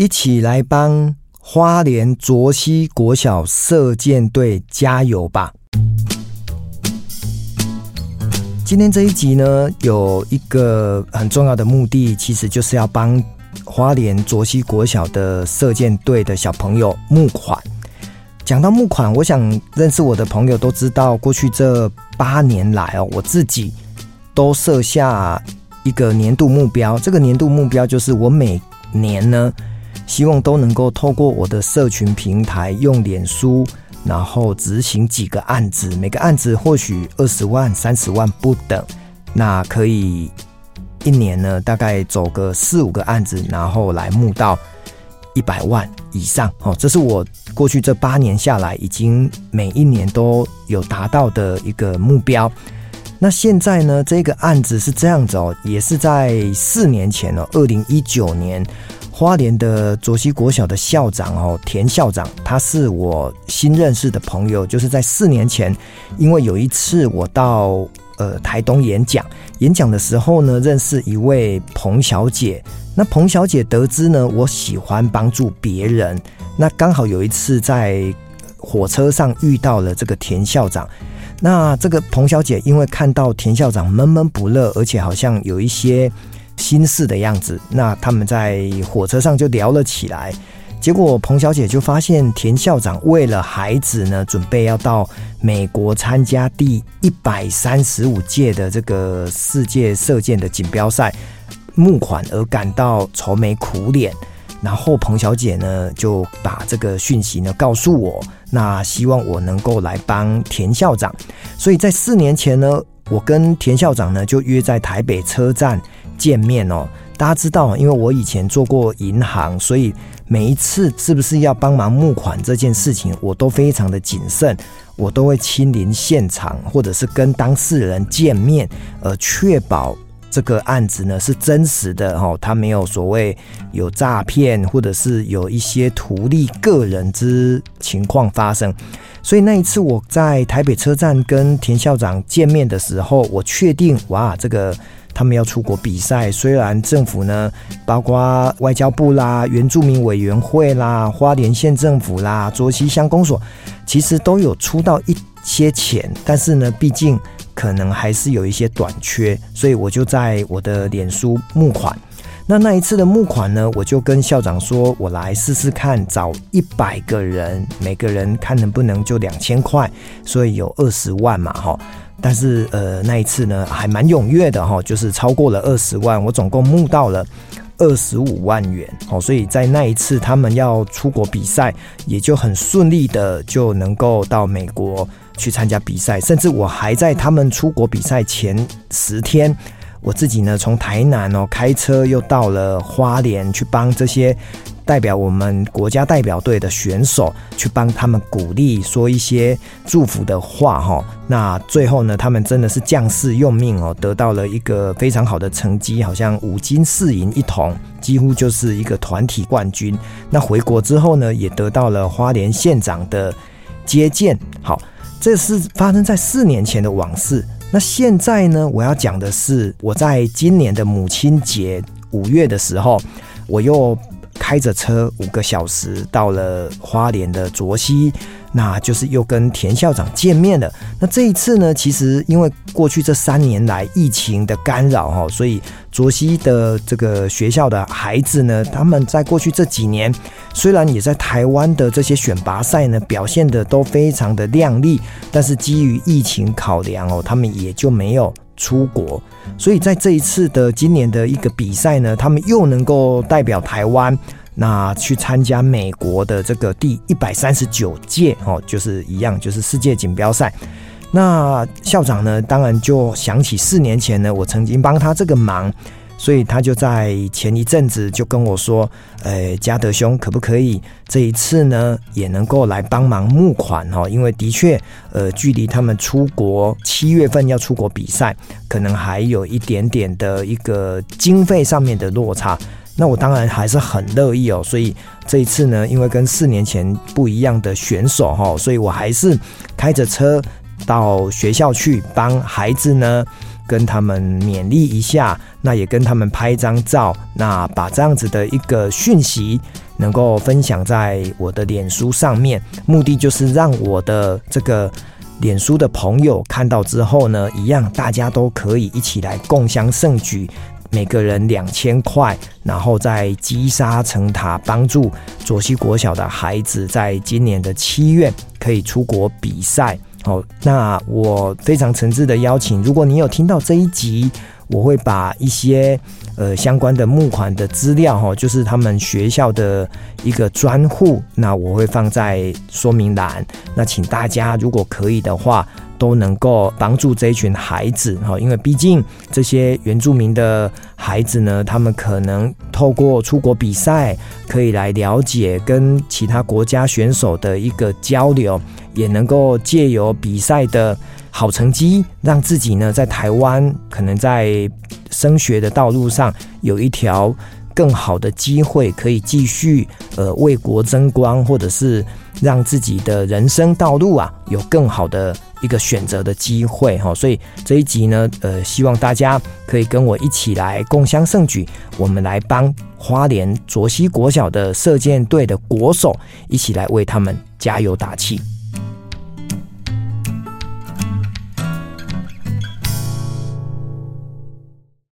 一起来帮花莲卓西国小射箭队加油吧！今天这一集呢，有一个很重要的目的，其实就是要帮花莲卓西国小的射箭队的小朋友募款。讲到募款，我想认识我的朋友都知道，过去这八年来哦，我自己都设下一个年度目标。这个年度目标就是我每年呢，希望都能够透过我的社群平台，用脸书。然后执行几个案子，每个案子或许二十万、三十万不等，那可以一年呢，大概走个四五个案子，然后来募到一百万以上。哦，这是我过去这八年下来，已经每一年都有达到的一个目标。那现在呢，这个案子是这样子哦，也是在四年前哦，二零一九年。花莲的卓西国小的校长哦，田校长，他是我新认识的朋友。就是在四年前，因为有一次我到呃台东演讲，演讲的时候呢，认识一位彭小姐。那彭小姐得知呢，我喜欢帮助别人，那刚好有一次在火车上遇到了这个田校长。那这个彭小姐因为看到田校长闷闷不乐，而且好像有一些。心事的样子，那他们在火车上就聊了起来。结果彭小姐就发现田校长为了孩子呢，准备要到美国参加第一百三十五届的这个世界射箭的锦标赛募款而感到愁眉苦脸。然后彭小姐呢就把这个讯息呢告诉我，那希望我能够来帮田校长。所以在四年前呢，我跟田校长呢就约在台北车站。见面哦，大家知道，因为我以前做过银行，所以每一次是不是要帮忙募款这件事情，我都非常的谨慎，我都会亲临现场，或者是跟当事人见面，而，确保这个案子呢是真实的哦，他没有所谓有诈骗，或者是有一些图利个人之情况发生。所以那一次我在台北车站跟田校长见面的时候，我确定哇，这个。他们要出国比赛，虽然政府呢，包括外交部啦、原住民委员会啦、花莲县政府啦、卓溪乡公所，其实都有出到一些钱，但是呢，毕竟可能还是有一些短缺，所以我就在我的脸书募款。那那一次的募款呢，我就跟校长说，我来试试看，找一百个人，每个人看能不能就两千块，所以有二十万嘛，哈。但是呃，那一次呢还蛮踊跃的哈，就是超过了二十万，我总共募到了二十五万元哦，所以在那一次他们要出国比赛，也就很顺利的就能够到美国去参加比赛，甚至我还在他们出国比赛前十天，我自己呢从台南哦开车又到了花莲去帮这些。代表我们国家代表队的选手去帮他们鼓励，说一些祝福的话哈。那最后呢，他们真的是将士用命哦，得到了一个非常好的成绩，好像五金四银一铜，几乎就是一个团体冠军。那回国之后呢，也得到了花莲县长的接见。好，这是发生在四年前的往事。那现在呢，我要讲的是，我在今年的母亲节五月的时候，我又。开着车五个小时到了花莲的卓溪，那就是又跟田校长见面了。那这一次呢，其实因为过去这三年来疫情的干扰哈，所以卓西的这个学校的孩子呢，他们在过去这几年虽然也在台湾的这些选拔赛呢表现得都非常的亮丽，但是基于疫情考量哦，他们也就没有出国。所以在这一次的今年的一个比赛呢，他们又能够代表台湾，那去参加美国的这个第一百三十九届哦，就是一样，就是世界锦标赛。那校长呢，当然就想起四年前呢，我曾经帮他这个忙。所以他就在前一阵子就跟我说：“呃，嘉德兄，可不可以这一次呢也能够来帮忙募款哦？因为的确，呃，距离他们出国七月份要出国比赛，可能还有一点点的一个经费上面的落差。那我当然还是很乐意哦。所以这一次呢，因为跟四年前不一样的选手哈，所以我还是开着车到学校去帮孩子呢。”跟他们勉励一下，那也跟他们拍一张照，那把这样子的一个讯息，能够分享在我的脸书上面，目的就是让我的这个脸书的朋友看到之后呢，一样大家都可以一起来共襄盛举。每个人两千块，然后再积沙成塔，帮助左溪国小的孩子在今年的七月可以出国比赛。好，那我非常诚挚的邀请，如果你有听到这一集，我会把一些呃相关的募款的资料哈，就是他们学校的一个专户，那我会放在说明栏。那请大家如果可以的话。都能够帮助这一群孩子哈，因为毕竟这些原住民的孩子呢，他们可能透过出国比赛，可以来了解跟其他国家选手的一个交流，也能够借由比赛的好成绩，让自己呢在台湾可能在升学的道路上有一条更好的机会，可以继续呃为国争光，或者是让自己的人生道路啊有更好的。一个选择的机会哈，所以这一集呢，呃，希望大家可以跟我一起来共襄盛举，我们来帮花莲卓溪国小的射箭队的国手一起来为他们加油打气。